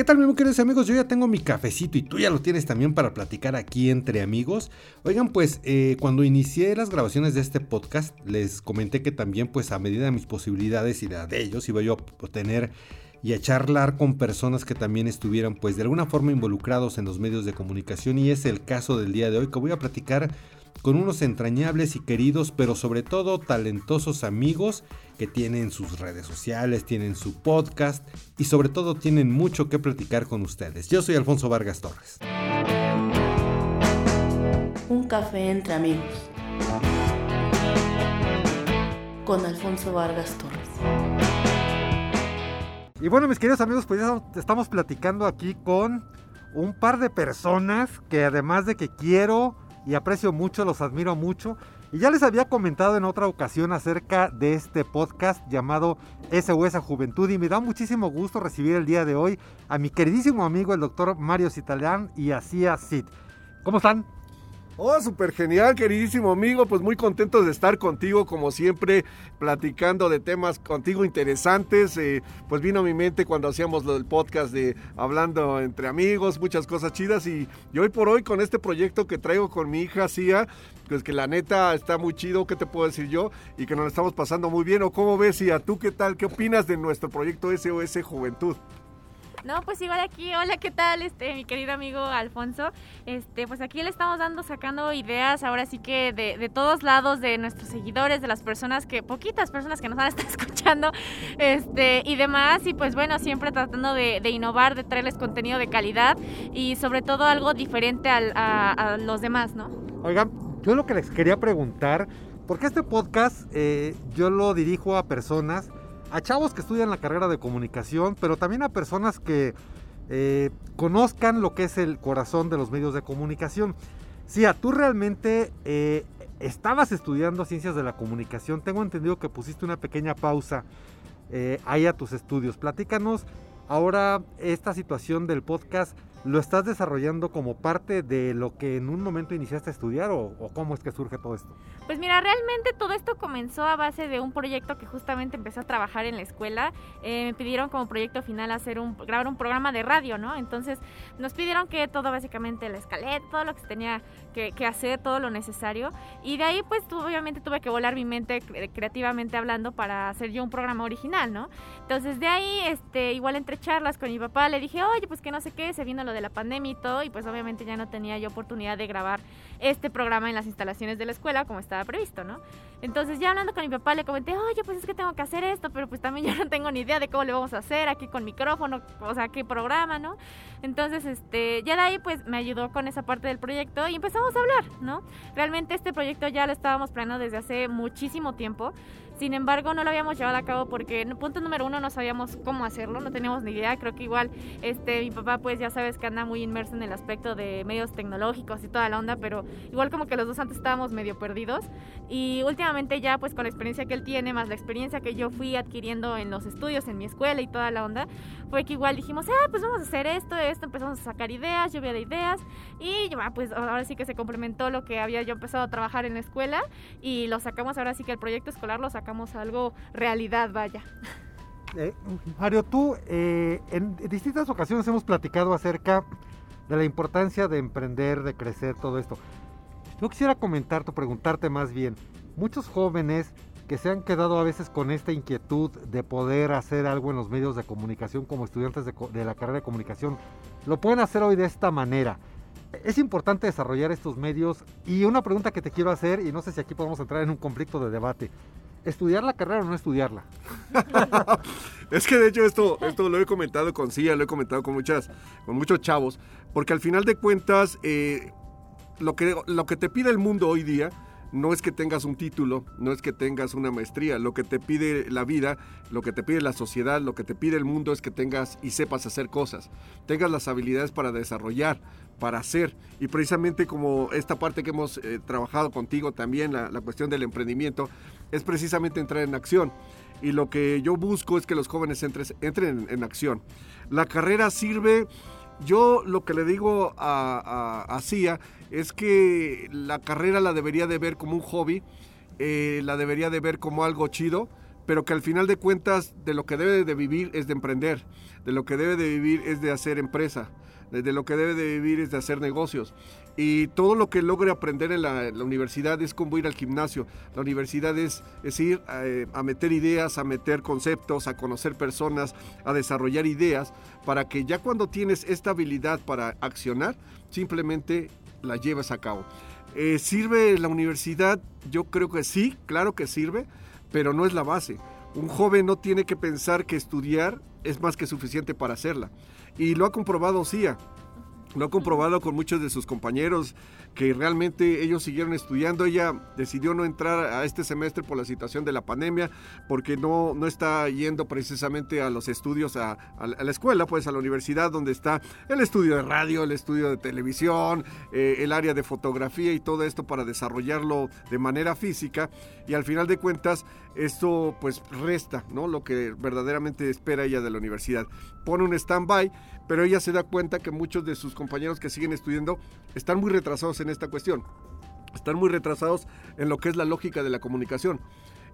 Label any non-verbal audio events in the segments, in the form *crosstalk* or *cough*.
¿Qué tal, mis queridos amigos? Yo ya tengo mi cafecito y tú ya lo tienes también para platicar aquí entre amigos. Oigan, pues eh, cuando inicié las grabaciones de este podcast, les comenté que también, pues a medida de mis posibilidades y de, de ellos, iba yo a tener y a charlar con personas que también estuvieran, pues de alguna forma involucrados en los medios de comunicación. Y es el caso del día de hoy, que voy a platicar con unos entrañables y queridos, pero sobre todo talentosos amigos que tienen sus redes sociales, tienen su podcast y sobre todo tienen mucho que platicar con ustedes. Yo soy Alfonso Vargas Torres. Un café entre amigos. Con Alfonso Vargas Torres. Y bueno, mis queridos amigos, pues ya estamos platicando aquí con un par de personas que además de que quiero y aprecio mucho, los admiro mucho. Y ya les había comentado en otra ocasión acerca de este podcast llamado SOS Juventud y me da muchísimo gusto recibir el día de hoy a mi queridísimo amigo el doctor Mario Citalán y Asia Sid. ¿Cómo están? Oh, súper genial, queridísimo amigo. Pues muy contentos de estar contigo, como siempre, platicando de temas contigo interesantes. Eh, pues vino a mi mente cuando hacíamos lo del podcast de hablando entre amigos, muchas cosas chidas. Y, hoy por hoy, con este proyecto que traigo con mi hija Cia, pues que la neta está muy chido, ¿qué te puedo decir yo? Y que nos lo estamos pasando muy bien. ¿O cómo ves, Cia? ¿Tú qué tal? ¿Qué opinas de nuestro proyecto SOS Juventud? No, pues igual aquí, hola, ¿qué tal? Este, mi querido amigo Alfonso. Este, pues aquí le estamos dando, sacando ideas, ahora sí que de, de, todos lados, de nuestros seguidores, de las personas que, poquitas personas que nos van a estar *laughs* escuchando, este, y demás. Y pues bueno, siempre tratando de, de innovar, de traerles contenido de calidad y sobre todo algo diferente a, los demás, ¿no? Oigan, yo lo que les quería preguntar, porque este podcast eh, yo lo dirijo a personas a chavos que estudian la carrera de comunicación, pero también a personas que eh, conozcan lo que es el corazón de los medios de comunicación. Sí, tú realmente eh, estabas estudiando ciencias de la comunicación. Tengo entendido que pusiste una pequeña pausa eh, ahí a tus estudios. Platícanos ahora esta situación del podcast. ¿Lo estás desarrollando como parte de lo que en un momento iniciaste a estudiar o, o cómo es que surge todo esto? Pues mira, realmente todo esto comenzó a base de un proyecto que justamente empecé a trabajar en la escuela. Eh, me pidieron como proyecto final hacer un, grabar un programa de radio, ¿no? Entonces nos pidieron que todo básicamente la escaleta, todo lo que se tenía que, que, hacer, todo lo necesario. Y de ahí pues obviamente tuve que volar mi mente creativamente hablando para hacer yo un programa original, ¿no? Entonces de ahí, este, igual entre charlas con mi papá, le dije, oye, pues que no sé qué, se vino lo de la pandemia y todo, y pues obviamente ya no tenía yo oportunidad de grabar este programa en las instalaciones de la escuela como estaba previsto, ¿no? Entonces ya hablando con mi papá le comenté, oye, pues es que tengo que hacer esto, pero pues también *laughs* yo no tengo ni idea de cómo le vamos a hacer aquí con micrófono, o sea, qué programa, ¿no? Entonces, este, ya de ahí pues me ayudó con esa parte del proyecto y empezamos a hablar, ¿no? Realmente este proyecto ya lo estábamos planeando desde hace muchísimo tiempo. Sin embargo, no lo habíamos llevado a cabo porque, punto número uno, no sabíamos cómo hacerlo, no teníamos ni idea. Creo que igual este, mi papá, pues ya sabes que anda muy inmerso en el aspecto de medios tecnológicos y toda la onda, pero igual como que los dos antes estábamos medio perdidos. Y últimamente ya, pues con la experiencia que él tiene, más la experiencia que yo fui adquiriendo en los estudios, en mi escuela y toda la onda, fue que igual dijimos, ah, pues vamos a hacer esto, esto, empezamos a sacar ideas, lluvia de ideas. Y pues ahora sí que se complementó lo que había yo empezado a trabajar en la escuela y lo sacamos ahora sí que el proyecto escolar lo sacamos algo realidad, vaya. Eh, Mario, tú eh, en distintas ocasiones hemos platicado acerca de la importancia de emprender, de crecer, todo esto. Yo quisiera comentarte, preguntarte más bien, muchos jóvenes que se han quedado a veces con esta inquietud de poder hacer algo en los medios de comunicación como estudiantes de, la carrera de comunicación, lo pueden hacer hoy de esta manera. Es importante desarrollar estos medios y una pregunta que te quiero hacer, y no sé si aquí podemos entrar en un conflicto de debate. ¿Estudiar la carrera o no estudiarla? *laughs* es que de hecho esto, esto lo he comentado con Cia, lo he comentado con, muchas, con muchos chavos, porque al final de cuentas eh, lo, que, lo que te pide el mundo hoy día no es que tengas un título, no es que tengas una maestría, lo que te pide la vida, lo que te pide la sociedad, lo que te pide el mundo es que tengas y sepas hacer cosas, tengas las habilidades para desarrollar, para hacer. Y precisamente como esta parte que hemos eh, trabajado contigo también, la, cuestión del emprendimiento, es precisamente entrar en acción. Y lo que yo busco es que los jóvenes entren en, acción. La carrera sirve, yo lo que le digo a, a, CIA es que la carrera la debería de ver como un hobby, eh, la debería de ver como algo chido, pero que al final de cuentas de lo que debe de vivir es de emprender, de lo que debe de vivir es de hacer empresa, de lo que debe de vivir es de hacer negocios. Y todo lo que logre aprender en la, universidad es como ir al gimnasio. La universidad es, ir eh, a meter ideas, a meter conceptos, a conocer personas, a desarrollar ideas, para que ya cuando tienes esta habilidad para accionar, simplemente la lleves a cabo. Eh, ¿Sirve la universidad? Yo creo que sí, claro que sirve, pero no es la base. Un joven no tiene que pensar que estudiar es más que suficiente para hacerla. Y lo ha comprobado CIA. Lo ha comprobado con muchos de sus compañeros que realmente ellos siguieron estudiando. Ella decidió no entrar a este semestre por la situación de la pandemia, porque no, no está yendo precisamente a los estudios, a, la escuela, pues a la universidad, donde está el estudio de radio, el estudio de televisión, eh, el área de fotografía y todo esto para desarrollarlo de manera física. Y al final de cuentas, esto pues resta, ¿no? Lo que verdaderamente espera ella de la universidad. Pone un stand-by, pero ella se da cuenta que muchos de sus compañeros que siguen estudiando están muy retrasados en esta cuestión. Están muy retrasados en lo que es la lógica de la comunicación.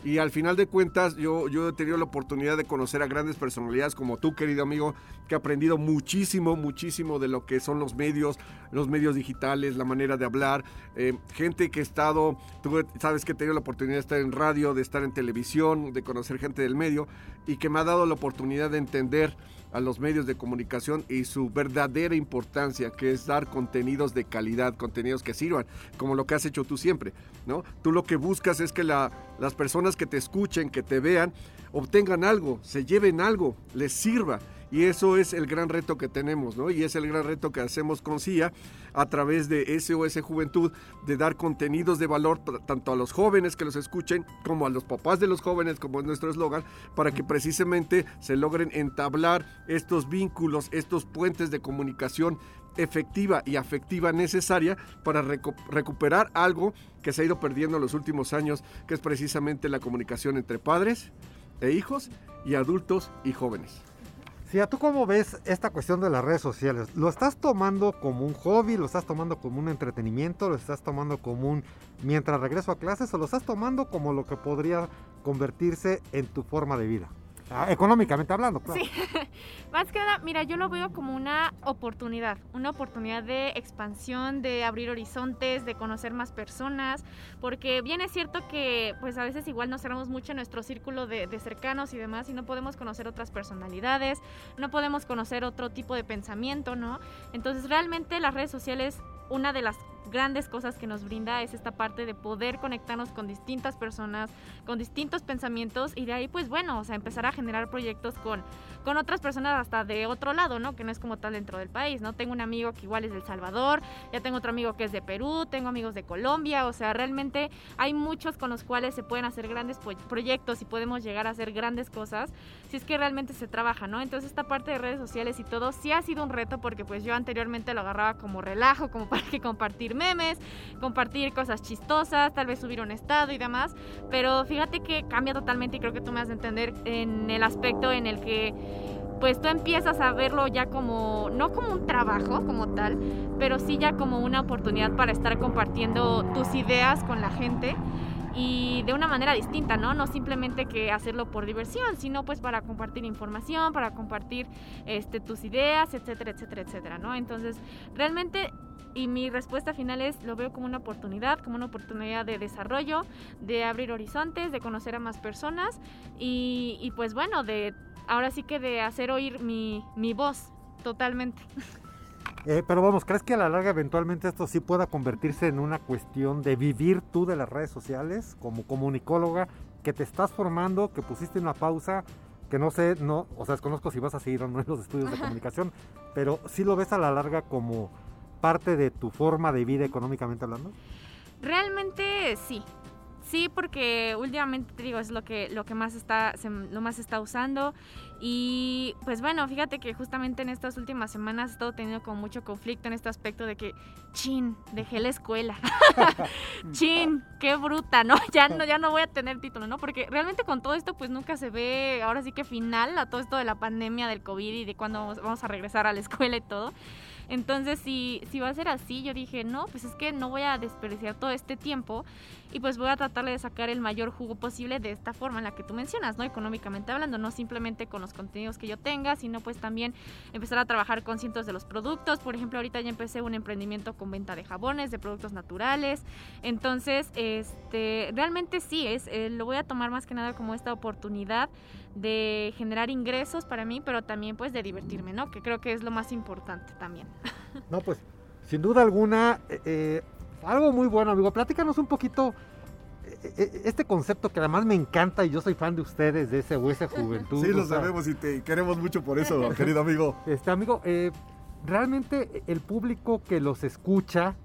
Y al final de cuentas, yo, yo he tenido la oportunidad de conocer a grandes personalidades como tú, querido amigo, que he aprendido muchísimo, muchísimo de lo que son los medios, los medios digitales, la manera de hablar. Eh, gente que he estado, tú sabes que he tenido la oportunidad de estar en radio, de estar en televisión, de conocer gente del medio y que me ha dado la oportunidad de entender a los medios de comunicación y su verdadera importancia, que es dar contenidos de calidad, contenidos que sirvan, como lo que has hecho tú siempre, ¿no? Tú lo que buscas es que la, las personas que te escuchen, que te vean, obtengan algo, se lleven algo, les sirva. Y eso es el gran reto que tenemos, ¿no? Y es el gran reto que hacemos con CIA a través de SOS Juventud, de dar contenidos de valor tanto a los jóvenes que los escuchen, como a los papás de los jóvenes, como es nuestro eslogan, para que precisamente se logren entablar estos vínculos, estos puentes de comunicación efectiva y afectiva necesaria para recuperar algo que se ha ido perdiendo en los últimos años, que es precisamente la comunicación entre padres e hijos y adultos y jóvenes. Sí, ¿tú cómo ves esta cuestión de las redes sociales? ¿Lo estás tomando como un hobby? ¿Lo estás tomando como un entretenimiento? ¿Lo estás tomando como un mientras regreso a clases? ¿O lo estás tomando como lo que podría convertirse en tu forma de vida? Ah, económicamente hablando, claro. Sí, *laughs* más que nada, mira, yo lo veo como una oportunidad, una oportunidad de expansión, de abrir horizontes, de conocer más personas, porque bien es cierto que pues a veces igual nos cerramos mucho en nuestro círculo de, de cercanos y demás y no podemos conocer otras personalidades, no podemos conocer otro tipo de pensamiento, ¿no? Entonces realmente las redes sociales, una de las grandes cosas que nos brinda es esta parte de poder conectarnos con distintas personas, con distintos pensamientos y de ahí pues bueno, o sea, empezar a generar proyectos con, con otras personas hasta de otro lado, ¿no? Que no es como tal dentro del país, ¿no? Tengo un amigo que igual es de El Salvador, ya tengo otro amigo que es de Perú, tengo amigos de Colombia, o sea, realmente hay muchos con los cuales se pueden hacer grandes proyectos y podemos llegar a hacer grandes cosas si es que realmente se trabaja, ¿no? Entonces esta parte de redes sociales y todo sí ha sido un reto porque pues yo anteriormente lo agarraba como relajo, como *laughs* para que compartir memes, compartir cosas chistosas, tal vez subir un estado y demás, pero fíjate que cambia totalmente y creo que tú me has de entender en el aspecto en el que pues tú empiezas a verlo ya como, no como un trabajo como tal, pero sí ya como una oportunidad para estar compartiendo tus ideas con la gente y de una manera distinta, ¿no? No simplemente que hacerlo por diversión, sino pues para compartir información, para compartir este, tus ideas, etcétera, etcétera, etcétera, ¿no? Entonces, realmente, y mi respuesta final es, lo veo como una oportunidad, como una oportunidad de desarrollo, de abrir horizontes, de conocer a más personas y, y pues bueno, de ahora sí que de hacer oír mi, mi voz totalmente. *laughs* Eh, pero vamos, ¿crees que a la larga eventualmente esto sí pueda convertirse en una cuestión de vivir tú de las redes sociales como comunicóloga, que te estás formando, que pusiste una pausa, que no sé, no, o sea, desconozco si vas a seguir o no en los estudios de *laughs* comunicación, pero sí lo ves a la larga como parte de tu forma de vida económicamente hablando? Realmente sí. Sí, porque últimamente te digo, es lo que, lo que más está, lo más está usando. Y pues bueno, fíjate que justamente en estas últimas semanas he estado teniendo como mucho conflicto en este aspecto de que, chin, dejé la escuela. *laughs* *laughs* chin, qué bruta, ¿no? *laughs* Ya no, ya no voy a tener título, ¿no? Porque realmente con todo esto pues nunca se ve, ahora sí que final a todo esto de la pandemia del COVID y de cuándo vamos a regresar a la escuela y todo. Entonces, si, si va a ser así, yo dije, no, pues es que no voy a desperdiciar todo este tiempo y pues voy a tratar de sacar el mayor jugo posible de esta forma en la que tú mencionas, ¿no? Económicamente hablando, no simplemente con los contenidos que yo tenga, sino pues también empezar a trabajar con cientos de los productos. Por ejemplo, ahorita ya empecé un emprendimiento con venta de jabones, de productos naturales. Entonces, este, realmente sí, es, eh, lo voy a tomar más que nada como esta oportunidad de generar ingresos para mí, pero también pues de divertirme, ¿no? Que creo que es lo más importante también. *laughs* No, pues sin duda alguna, eh, eh, algo muy bueno, amigo. Platícanos un poquito eh, este concepto que además me encanta y yo soy fan de ustedes, de ese hueso juventud. Sí, lo sabemos y te queremos mucho por eso, *laughs* querido amigo. Este amigo, realmente el público que los escucha,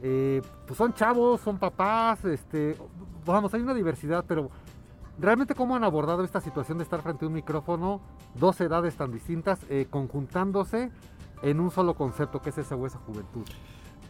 pues son chavos, son papás, este, vamos, hay una diversidad, pero realmente cómo han abordado esta situación de estar frente a un micrófono, dos edades tan distintas, conjuntándose en un solo concepto que es ese hueso juventud.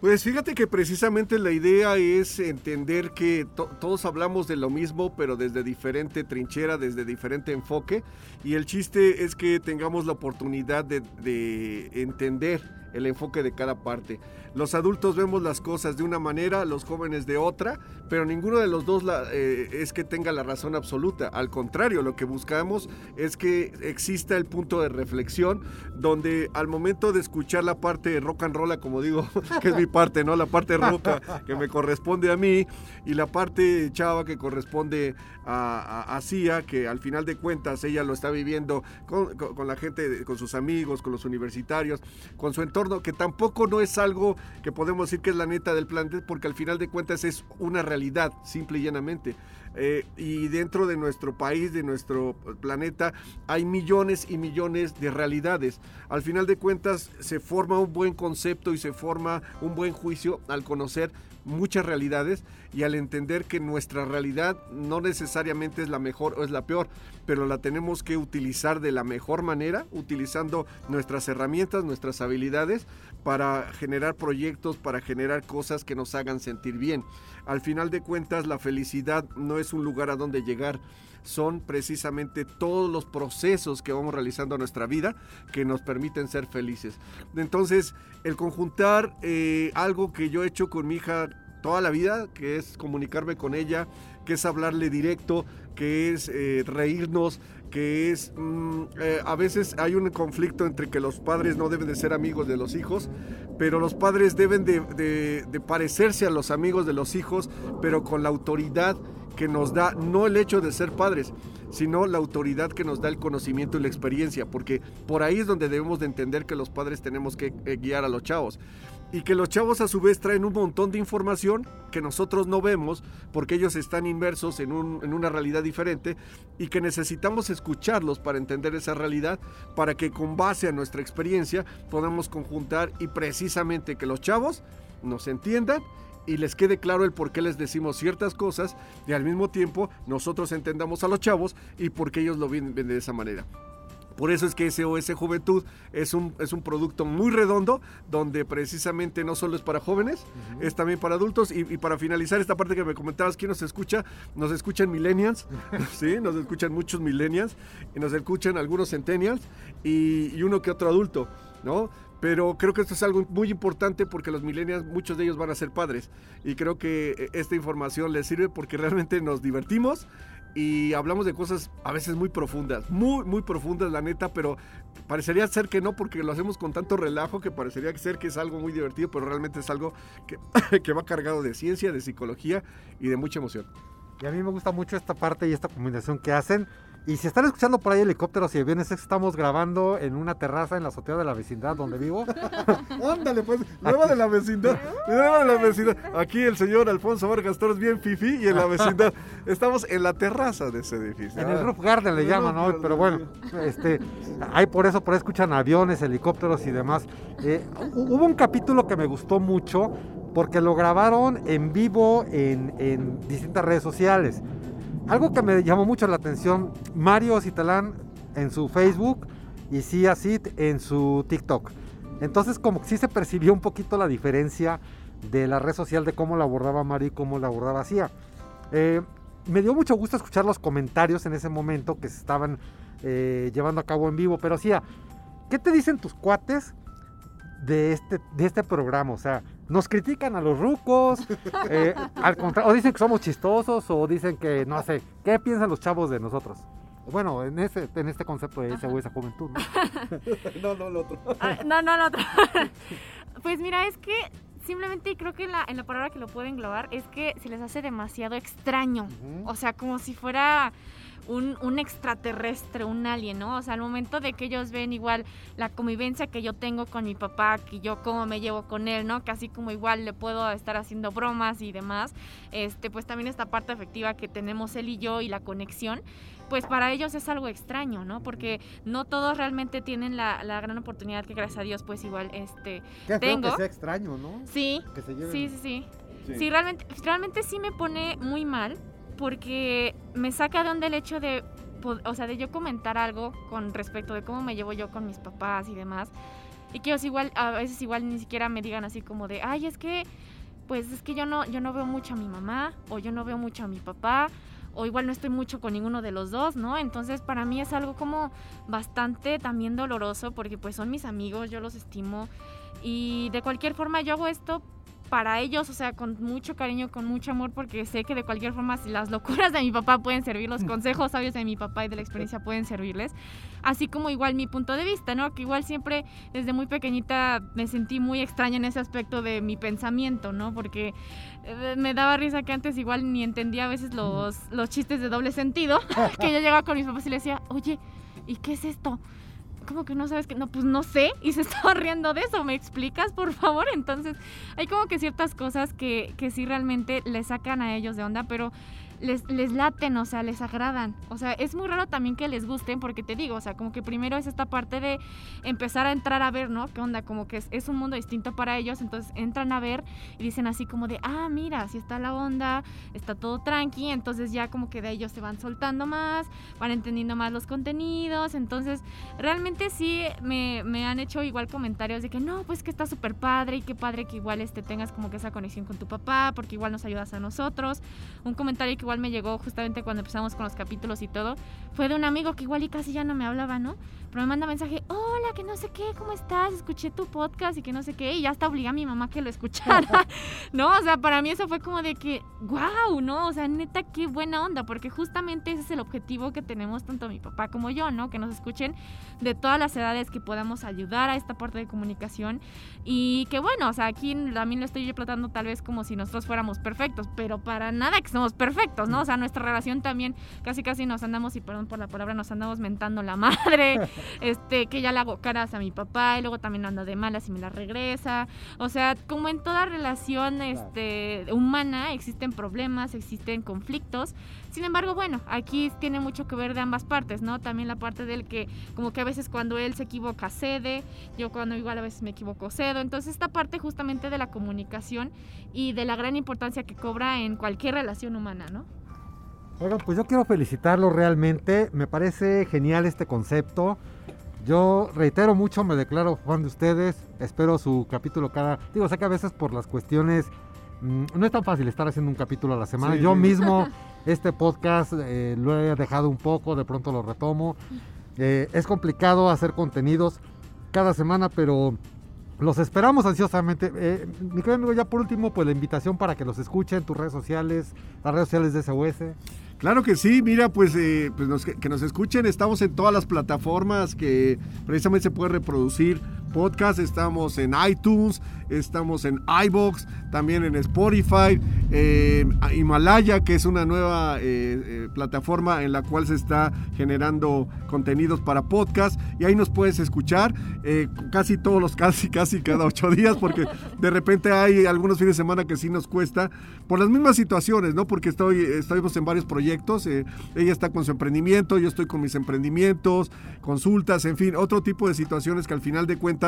Pues fíjate que precisamente la idea es entender que todos hablamos de lo mismo, pero desde diferente trinchera, desde diferente enfoque, y el chiste es que tengamos la oportunidad de entender el enfoque de cada parte. Los adultos vemos las cosas de una manera, los jóvenes de otra, pero ninguno de los dos eh, es que tenga la razón absoluta. Al contrario, lo que buscamos es que exista el punto de reflexión donde al momento de escuchar la parte rock and roll, como digo, *laughs* que es mi parte, ¿no? La parte roca que me corresponde a mí y la parte chava que corresponde a, a, Cia, que al final de cuentas ella lo está viviendo con la gente, con sus amigos, con los universitarios, con su entorno, que tampoco no es algo que podemos decir que es la neta del planeta, porque al final de cuentas es una realidad, simple y llanamente. Eh, y dentro de nuestro país, de nuestro planeta, hay millones y millones de realidades. Al final de cuentas se forma un buen concepto y se forma un buen juicio al conocer muchas realidades y al entender que nuestra realidad no necesariamente es la mejor o es la peor, pero la tenemos que utilizar de la mejor manera, utilizando nuestras herramientas, nuestras habilidades para generar proyectos, para generar cosas que nos hagan sentir bien. Al final de cuentas, la felicidad no es un lugar a donde llegar, son precisamente todos los procesos que vamos realizando en nuestra vida que nos permiten ser felices. Entonces, el conjuntar eh, algo que yo he hecho con mi hija toda la vida, que es comunicarme con ella, que es hablarle directo, que es eh, reírnos, que es mm, eh, a veces hay un conflicto entre que los padres no deben de ser amigos de los hijos, pero los padres deben de, de parecerse a los amigos de los hijos, pero con la autoridad que nos da no el hecho de ser padres, sino la autoridad que nos da el conocimiento y la experiencia, porque por ahí es donde debemos de entender que los padres tenemos que eh, guiar a los chavos. Y que los chavos a su vez traen un montón de información que nosotros no vemos porque ellos están inmersos en, una realidad diferente y que necesitamos escucharlos para entender esa realidad, para que con base a nuestra experiencia podamos conjuntar y precisamente que los chavos nos entiendan y les quede claro el por qué les decimos ciertas cosas y al mismo tiempo nosotros entendamos a los chavos y por qué ellos lo ven de esa manera. Por eso es que SOS Juventud es un, es un producto muy redondo, donde precisamente no solo es para jóvenes, es también para adultos. Y, para finalizar esta parte que me comentabas, ¿quién nos escucha? Nos escuchan millennials, *laughs* ¿sí? Nos escuchan muchos millennials, y nos escuchan algunos centennials y, y uno que otro adulto, ¿no? Pero creo que esto es algo muy importante porque los millennials, muchos de ellos van a ser padres. Y creo que eh, esta información les sirve porque realmente nos divertimos y hablamos de cosas a veces muy profundas, muy, muy profundas, la neta, pero parecería ser que no, porque lo hacemos con tanto relajo que parecería ser que es algo muy divertido, pero realmente es algo que, *laughs* que va cargado de ciencia, de psicología y de mucha emoción. Y a mí me gusta mucho esta parte y esta combinación que hacen. Y si están escuchando por ahí helicópteros y aviones, estamos grabando en una terraza en la azotea de la vecindad donde vivo. *laughs* Ándale, pues, nueva de la vecindad, nueva de la vecindad. Aquí el señor Alfonso Vargas Torres bien fifi y en la vecindad. Estamos en la terraza de ese edificio. En el roof garden le llaman, ¿no? Pero bueno, este, hay por eso, por ahí escuchan aviones, helicópteros y demás. Eh, hubo un capítulo que me gustó mucho porque lo grabaron en vivo en, en distintas redes sociales. Algo que me llamó mucho la atención, Mario Citalán en su Facebook y Cia Sid en su TikTok. Entonces como que sí se percibió un poquito la diferencia de la red social de cómo la abordaba Mario y cómo la abordaba Cia. Eh, me dio mucho gusto escuchar los comentarios en ese momento que se estaban eh, llevando a cabo en vivo, pero Cia, ¿qué te dicen tus cuates de este, de este programa? O sea, ¿nos critican a los rucos? Eh, al contra- o dicen que somos chistosos, o dicen que, no sé, ¿qué piensan los chavos de nosotros? Bueno, en, ese, en este concepto de esa o esa juventud, ¿no? *laughs* No, no, el otro. Ah, no, no, no. otro. *laughs* pues mira, es que simplemente creo que en la, en la palabra que lo puedo englobar es que se les hace demasiado extraño. O sea, como si fuera un, un extraterrestre, un alien, ¿no? O sea, al momento de que ellos ven igual la convivencia que yo tengo con mi papá, que yo cómo me llevo con él, ¿no? Casi como igual le puedo estar haciendo bromas y demás, este, pues también esta parte afectiva que tenemos él y yo y la conexión, pues para ellos es algo extraño, ¿no? Porque no todos realmente tienen la, la gran oportunidad que gracias a Dios, pues igual, este, Qué Tengo. que sea extraño, ¿no? sí, Que se lleven... sí, sí, sí. Sí. Sí, realmente, realmente sí me pone muy mal porque me saca de onda el hecho de, o sea, de yo comentar algo con respecto de cómo me llevo yo con mis papás y demás. Y que ellos igual, a veces igual ni siquiera me digan así como de, ay, es que, pues es que yo no, yo no veo mucho a mi mamá o yo no veo mucho a mi papá o igual no estoy mucho con ninguno de los dos, ¿no? Entonces para mí es algo como bastante también doloroso porque pues son mis amigos, yo los estimo y de cualquier forma yo hago esto para ellos, o sea, con mucho cariño, con mucho amor, porque sé que de cualquier forma si las locuras de mi papá pueden servir, los consejos sabios de mi papá y de la experiencia pueden servirles, así como igual mi punto de vista, ¿no? Que igual siempre desde muy pequeñita me sentí muy extraña en ese aspecto de mi pensamiento, ¿no? Porque eh, me daba risa que antes igual ni entendía a veces los, los chistes de doble sentido, *laughs* que yo llegaba con mis papás y le decía, oye, ¿y qué es esto? ¿Cómo que no sabes que no? Pues no sé. Y se *laughs* estaba riendo de eso. ¿Me explicas, por favor? Entonces, hay como que ciertas cosas que, que sí realmente les sacan a ellos de onda, pero les, les laten, o sea, les agradan. O sea, es muy raro también que les gusten, porque te digo, o sea, como que primero es esta parte de empezar a entrar a ver, ¿no? ¿Qué onda? Como que es, es un mundo distinto para ellos, entonces entran a ver y dicen así como de, ah, mira, si está la onda, está todo tranqui, entonces ya como que de ellos se van soltando más, van entendiendo más los contenidos, entonces realmente sí me, me han hecho igual comentarios de que no, pues que está súper padre y qué padre que igual este, tengas como que esa conexión con tu papá, porque igual nos ayudas a nosotros. Un comentario que igual me llegó justamente cuando empezamos con los capítulos y todo, fue de un amigo que igual y casi ya no me hablaba, ¿no? Pero me manda mensaje, hola, que no sé qué, ¿cómo estás? Escuché tu podcast y que no sé qué, y ya hasta obligué a mi mamá que lo escuchara, *laughs* ¿no? O sea, para mí eso fue como de que, wow, ¿no? O sea, neta, qué buena onda, porque justamente ese es el objetivo que tenemos tanto mi papá como yo, ¿no? Que nos escuchen de todas las edades, que podamos ayudar a esta parte de comunicación y que bueno, o sea, aquí también lo estoy yo tratando tal vez como si nosotros fuéramos perfectos, pero para nada que somos perfectos, ¿no? O sea, nuestra relación también casi casi nos andamos, y perdón por la palabra, nos andamos mentando la madre, *laughs* este, que ya le hago caras a mi papá y luego también anda de malas y me la regresa. O sea, como en toda relación este, humana existen problemas, existen conflictos. Sin embargo, bueno, aquí tiene mucho que ver de ambas partes, ¿no? También la parte del que como que a veces cuando él se equivoca cede, yo cuando igual a veces me equivoco cedo. Entonces esta parte justamente de la comunicación y de la gran importancia que cobra en cualquier relación humana, ¿no? Oigan, pues yo quiero felicitarlo realmente. Me parece genial este concepto. Yo reitero mucho, me declaro fan de ustedes. Espero su capítulo cada. Digo, sé que a veces por las cuestiones. mm, no es tan fácil estar haciendo un capítulo a la semana. Sí, yo mismo, *laughs* este podcast eh, lo he dejado un poco, de pronto lo retomo. Eh, es complicado hacer contenidos cada semana, pero los esperamos ansiosamente. Eh, mi querido amigo, ya por último, pues la invitación para que los escuchen, tus redes sociales, las redes sociales de SOS. Claro que sí, mira, pues, eh, pues nos- que, que nos escuchen, estamos en todas las plataformas que precisamente se puede reproducir podcast, estamos en iTunes, estamos en iBox, también en Spotify, Himalaya, que es una nueva eh, eh, plataforma en la cual se está generando contenidos para podcast y ahí nos puedes escuchar eh, casi todos los, *laughs* casi, casi cada ocho días, porque de repente hay algunos fines de semana que sí nos cuesta, por las mismas situaciones, ¿no? Porque estoy, estamos en varios proyectos, ella está con su emprendimiento, yo estoy con mis emprendimientos, consultas, en fin, otro tipo de situaciones que al final de cuentas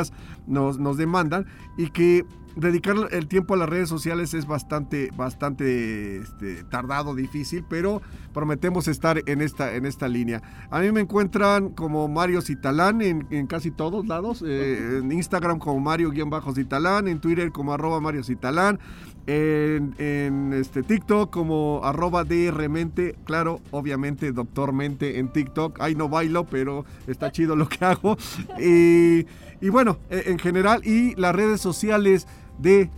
nos, nos demandan y que dedicar el tiempo a las redes sociales es bastante, bastante este, tardado, difícil, pero prometemos estar en esta, en esta línea. A mí me encuentran como Mario Citalán en, en casi todos lados. eh, en Instagram como Mario-Citalán, en Twitter como arroba Mario Citalán, en, en, este, TikTok como arroba DRmente, claro, obviamente Doctor Mente en TikTok. Ahí no bailo, pero está chido lo que hago. *laughs* Y, y bueno, eh, en general, y las redes sociales de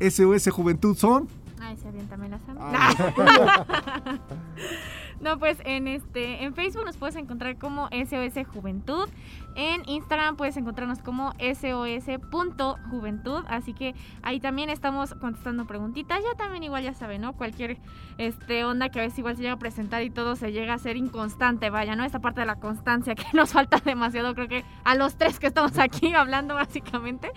SOS Juventud son... Ay, se avienta, me la sabe. Ah, *laughs* *laughs* No, pues en este en Facebook nos puedes encontrar como SOS Juventud. En Instagram puedes encontrarnos como sos.juventud. Así que ahí también estamos contestando preguntitas. Ya también igual ya saben, ¿no? Cualquier este onda que a veces igual se llega a presentar y todo se llega a ser inconstante, vaya, ¿no? Esta parte de la constancia que *laughs* nos falta demasiado, creo que a los tres que estamos aquí *laughs* hablando básicamente.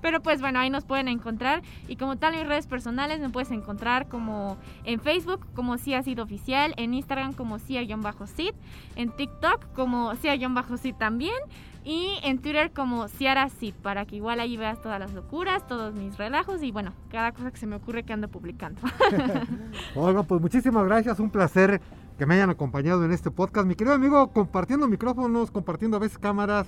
Pero pues bueno, ahí nos pueden encontrar. Y como tal, mis redes personales me puedes encontrar como en Facebook como si ha sido oficial, en Instagram como cia-sid, en TikTok como cia-sid también. Y en Twitter como Ciara para que igual ahí veas todas las locuras, todos mis relajos y bueno, cada cosa que se me ocurre que ando publicando. *laughs* Oigan, pues muchísimas gracias, un placer que me hayan acompañado en este podcast. Mi querido amigo, compartiendo micrófonos, compartiendo a veces cámaras.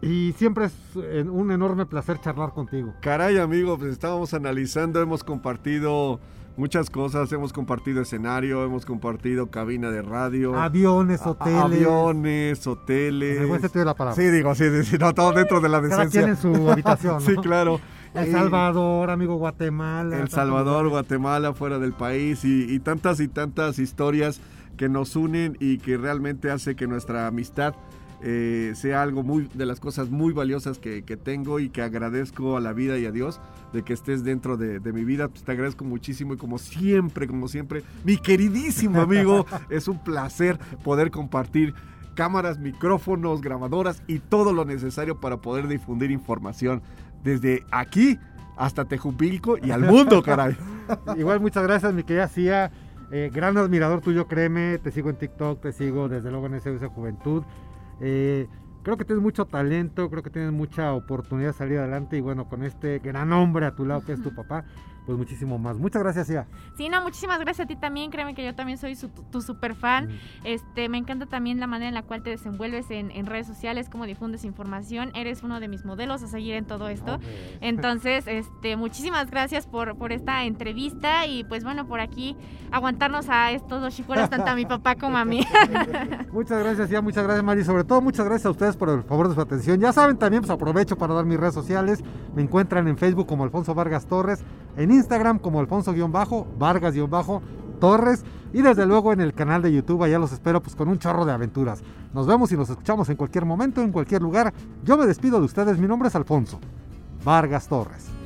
Y siempre es eh, un enorme placer charlar contigo. Caray, amigo, pues estábamos analizando, hemos compartido muchas cosas, hemos compartido escenario, hemos compartido cabina de radio. Aviones, hoteles. Aviones, hoteles. En el buen sentido de la palabra. Sí, digo, sí, sí, sí, no, todo dentro de la Cada quien decencia. en su *laughs* habitación. ¿no? Sí, claro. El Salvador, amigo Guatemala. El Salvador. Guatemala, fuera del país y, y tantas y tantas historias que nos unen y que realmente hace que nuestra amistad eh, sea algo muy de las cosas muy valiosas que, que tengo y que agradezco a la vida y a Dios de que estés dentro de, de mi vida. Pues te agradezco muchísimo y como siempre, como siempre, mi queridísimo amigo, *laughs* es un placer poder compartir cámaras, micrófonos, grabadoras y todo lo necesario para poder difundir información desde aquí hasta Tejupilco y al mundo, *laughs* caray. Igual muchas gracias, mi querida Cia. Eh, gran admirador tuyo, créeme. Te sigo en TikTok, te sigo desde luego en SOS Juventud. Eh, creo que tienes mucho talento, creo que tienes mucha oportunidad de salir adelante. Y bueno, con este gran hombre a tu lado que es tu papá, pues muchísimo más. Muchas gracias, Cia. Sí, no, muchísimas gracias a ti también. Créeme que yo también soy su- tu super fan. Este, me encanta también la manera en la cual te desenvuelves en, en redes sociales, cómo difundes información. Eres uno de mis modelos a seguir en todo esto. *laughs* Entonces, este, muchísimas gracias por, por esta entrevista y pues bueno, por aquí aguantarnos a estos dos chicuelos, tanto a mi papá como a mí. *laughs* Muchas gracias, ya, muchas gracias, Mari. Sobre todo, muchas gracias a ustedes por el favor de su atención. Ya saben, también pues aprovecho para dar mis redes sociales. Me encuentran en Facebook como Alfonso Vargas Torres, en Instagram como Alfonso-Vargas-Torres y desde luego en el canal de YouTube. Allá los espero pues con un chorro de aventuras. Nos vemos y nos escuchamos en cualquier momento, en cualquier lugar. Yo me despido de ustedes. Mi nombre es Alfonso Vargas Torres.